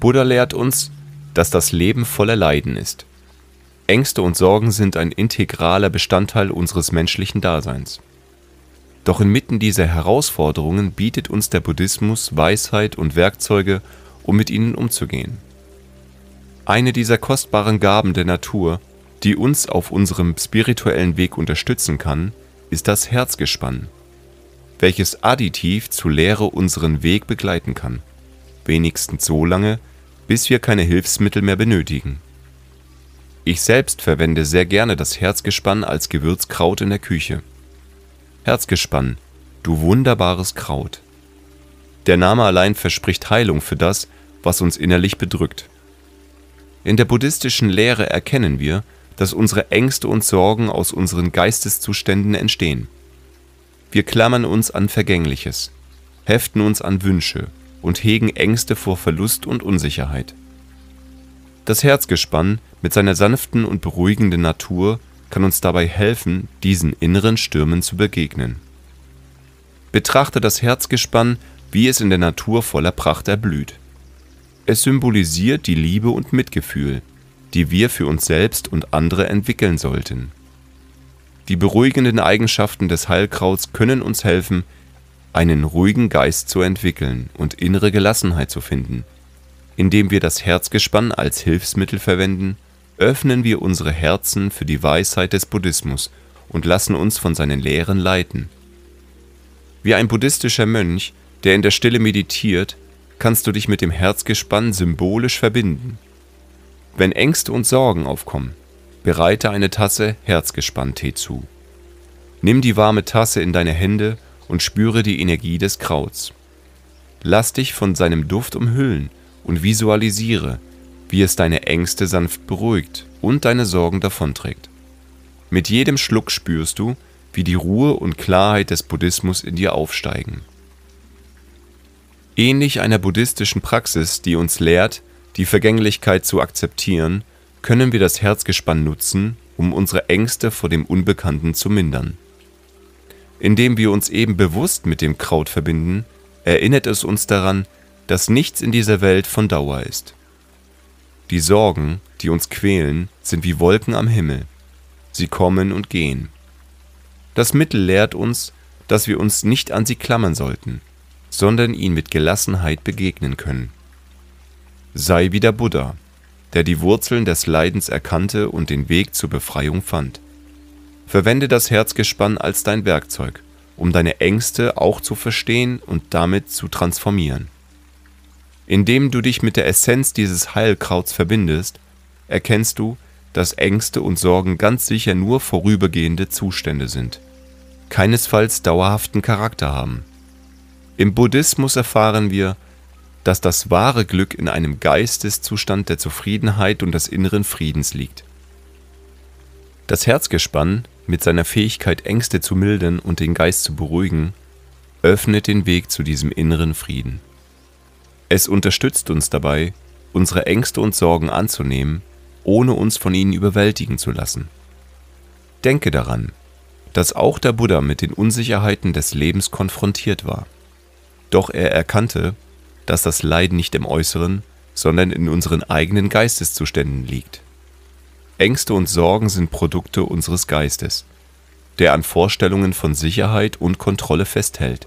Buddha lehrt uns, dass das Leben voller Leiden ist. Ängste und Sorgen sind ein integraler Bestandteil unseres menschlichen Daseins. Doch inmitten dieser Herausforderungen bietet uns der Buddhismus Weisheit und Werkzeuge, um mit ihnen umzugehen. Eine dieser kostbaren Gaben der Natur, die uns auf unserem spirituellen Weg unterstützen kann, ist das Herzgespann welches additiv zur Lehre unseren Weg begleiten kann, wenigstens so lange, bis wir keine Hilfsmittel mehr benötigen. Ich selbst verwende sehr gerne das Herzgespann als Gewürzkraut in der Küche. Herzgespann, du wunderbares Kraut. Der Name allein verspricht Heilung für das, was uns innerlich bedrückt. In der buddhistischen Lehre erkennen wir, dass unsere Ängste und Sorgen aus unseren Geisteszuständen entstehen wir klammern uns an Vergängliches, heften uns an Wünsche und hegen Ängste vor Verlust und Unsicherheit. Das Herzgespann mit seiner sanften und beruhigenden Natur kann uns dabei helfen, diesen inneren Stürmen zu begegnen. Betrachte das Herzgespann, wie es in der Natur voller Pracht erblüht. Es symbolisiert die Liebe und Mitgefühl, die wir für uns selbst und andere entwickeln sollten. Die beruhigenden Eigenschaften des Heilkrauts können uns helfen, einen ruhigen Geist zu entwickeln und innere Gelassenheit zu finden. Indem wir das Herzgespann als Hilfsmittel verwenden, öffnen wir unsere Herzen für die Weisheit des Buddhismus und lassen uns von seinen Lehren leiten. Wie ein buddhistischer Mönch, der in der Stille meditiert, kannst du dich mit dem Herzgespann symbolisch verbinden. Wenn Ängste und Sorgen aufkommen, Bereite eine Tasse Herzgespanntee zu. Nimm die warme Tasse in deine Hände und spüre die Energie des Krauts. Lass dich von seinem Duft umhüllen und visualisiere, wie es deine Ängste sanft beruhigt und deine Sorgen davonträgt. Mit jedem Schluck spürst du, wie die Ruhe und Klarheit des Buddhismus in dir aufsteigen. Ähnlich einer buddhistischen Praxis, die uns lehrt, die Vergänglichkeit zu akzeptieren können wir das Herzgespann nutzen, um unsere Ängste vor dem Unbekannten zu mindern. Indem wir uns eben bewusst mit dem Kraut verbinden, erinnert es uns daran, dass nichts in dieser Welt von Dauer ist. Die Sorgen, die uns quälen, sind wie Wolken am Himmel. Sie kommen und gehen. Das Mittel lehrt uns, dass wir uns nicht an sie klammern sollten, sondern ihnen mit Gelassenheit begegnen können. Sei wie der Buddha, der die Wurzeln des Leidens erkannte und den Weg zur Befreiung fand. Verwende das Herzgespann als dein Werkzeug, um deine Ängste auch zu verstehen und damit zu transformieren. Indem du dich mit der Essenz dieses Heilkrauts verbindest, erkennst du, dass Ängste und Sorgen ganz sicher nur vorübergehende Zustände sind, keinesfalls dauerhaften Charakter haben. Im Buddhismus erfahren wir, dass das wahre Glück in einem Geisteszustand der Zufriedenheit und des inneren Friedens liegt. Das Herzgespann, mit seiner Fähigkeit, Ängste zu mildern und den Geist zu beruhigen, öffnet den Weg zu diesem inneren Frieden. Es unterstützt uns dabei, unsere Ängste und Sorgen anzunehmen, ohne uns von ihnen überwältigen zu lassen. Denke daran, dass auch der Buddha mit den Unsicherheiten des Lebens konfrontiert war. Doch er erkannte, dass das Leiden nicht im Äußeren, sondern in unseren eigenen Geisteszuständen liegt. Ängste und Sorgen sind Produkte unseres Geistes, der an Vorstellungen von Sicherheit und Kontrolle festhält.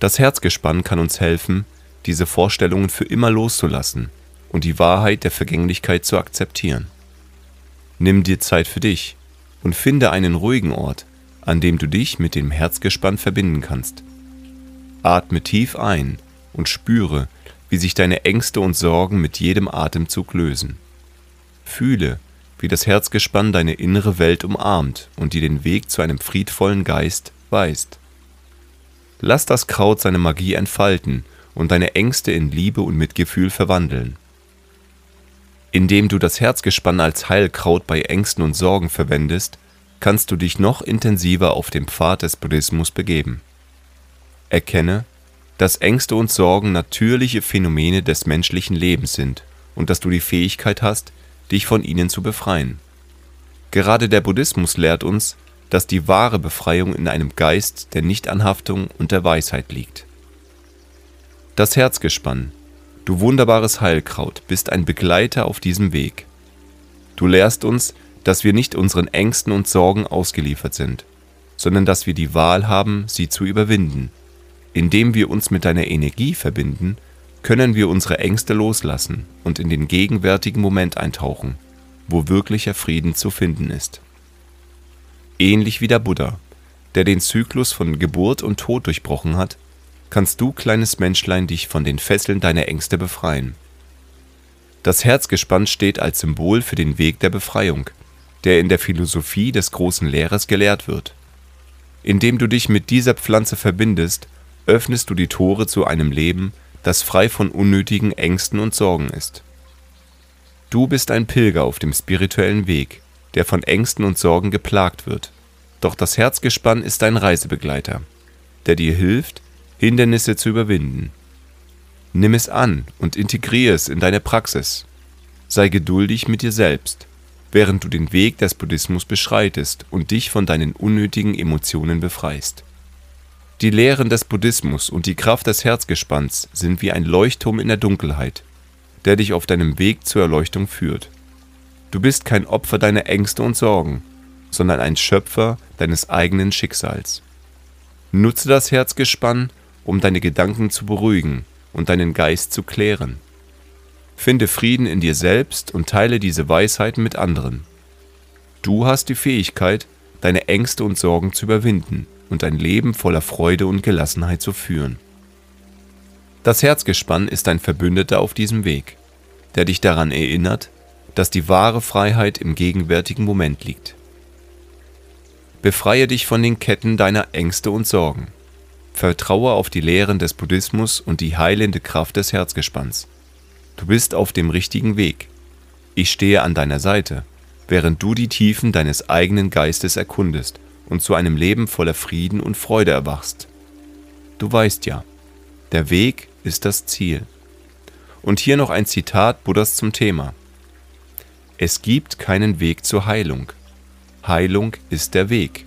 Das Herzgespann kann uns helfen, diese Vorstellungen für immer loszulassen und die Wahrheit der Vergänglichkeit zu akzeptieren. Nimm dir Zeit für dich und finde einen ruhigen Ort, an dem du dich mit dem Herzgespann verbinden kannst. Atme tief ein und spüre, wie sich deine Ängste und Sorgen mit jedem Atemzug lösen. Fühle, wie das Herzgespann deine innere Welt umarmt und dir den Weg zu einem friedvollen Geist weist. Lass das Kraut seine Magie entfalten und deine Ängste in Liebe und Mitgefühl verwandeln. Indem du das Herzgespann als Heilkraut bei Ängsten und Sorgen verwendest, kannst du dich noch intensiver auf dem Pfad des Buddhismus begeben. Erkenne, dass Ängste und Sorgen natürliche Phänomene des menschlichen Lebens sind und dass du die Fähigkeit hast, dich von ihnen zu befreien. Gerade der Buddhismus lehrt uns, dass die wahre Befreiung in einem Geist der Nichtanhaftung und der Weisheit liegt. Das Herzgespann, du wunderbares Heilkraut, bist ein Begleiter auf diesem Weg. Du lehrst uns, dass wir nicht unseren Ängsten und Sorgen ausgeliefert sind, sondern dass wir die Wahl haben, sie zu überwinden. Indem wir uns mit deiner Energie verbinden, können wir unsere Ängste loslassen und in den gegenwärtigen Moment eintauchen, wo wirklicher Frieden zu finden ist. Ähnlich wie der Buddha, der den Zyklus von Geburt und Tod durchbrochen hat, kannst du, kleines Menschlein, dich von den Fesseln deiner Ängste befreien. Das Herzgespann steht als Symbol für den Weg der Befreiung, der in der Philosophie des großen Lehrers gelehrt wird. Indem du dich mit dieser Pflanze verbindest, öffnest du die Tore zu einem Leben, das frei von unnötigen Ängsten und Sorgen ist. Du bist ein Pilger auf dem spirituellen Weg, der von Ängsten und Sorgen geplagt wird. Doch das Herzgespann ist ein Reisebegleiter, der dir hilft, Hindernisse zu überwinden. Nimm es an und integriere es in deine Praxis. Sei geduldig mit dir selbst, während du den Weg des Buddhismus beschreitest und dich von deinen unnötigen Emotionen befreist. Die Lehren des Buddhismus und die Kraft des Herzgespanns sind wie ein Leuchtturm in der Dunkelheit, der dich auf deinem Weg zur Erleuchtung führt. Du bist kein Opfer deiner Ängste und Sorgen, sondern ein Schöpfer deines eigenen Schicksals. Nutze das Herzgespann, um deine Gedanken zu beruhigen und deinen Geist zu klären. Finde Frieden in dir selbst und teile diese Weisheiten mit anderen. Du hast die Fähigkeit, deine Ängste und Sorgen zu überwinden und ein Leben voller Freude und Gelassenheit zu führen. Das Herzgespann ist ein Verbündeter auf diesem Weg, der dich daran erinnert, dass die wahre Freiheit im gegenwärtigen Moment liegt. Befreie dich von den Ketten deiner Ängste und Sorgen. Vertraue auf die Lehren des Buddhismus und die heilende Kraft des Herzgespanns. Du bist auf dem richtigen Weg. Ich stehe an deiner Seite, während du die Tiefen deines eigenen Geistes erkundest und zu einem Leben voller Frieden und Freude erwachst. Du weißt ja, der Weg ist das Ziel. Und hier noch ein Zitat Buddhas zum Thema. Es gibt keinen Weg zur Heilung. Heilung ist der Weg.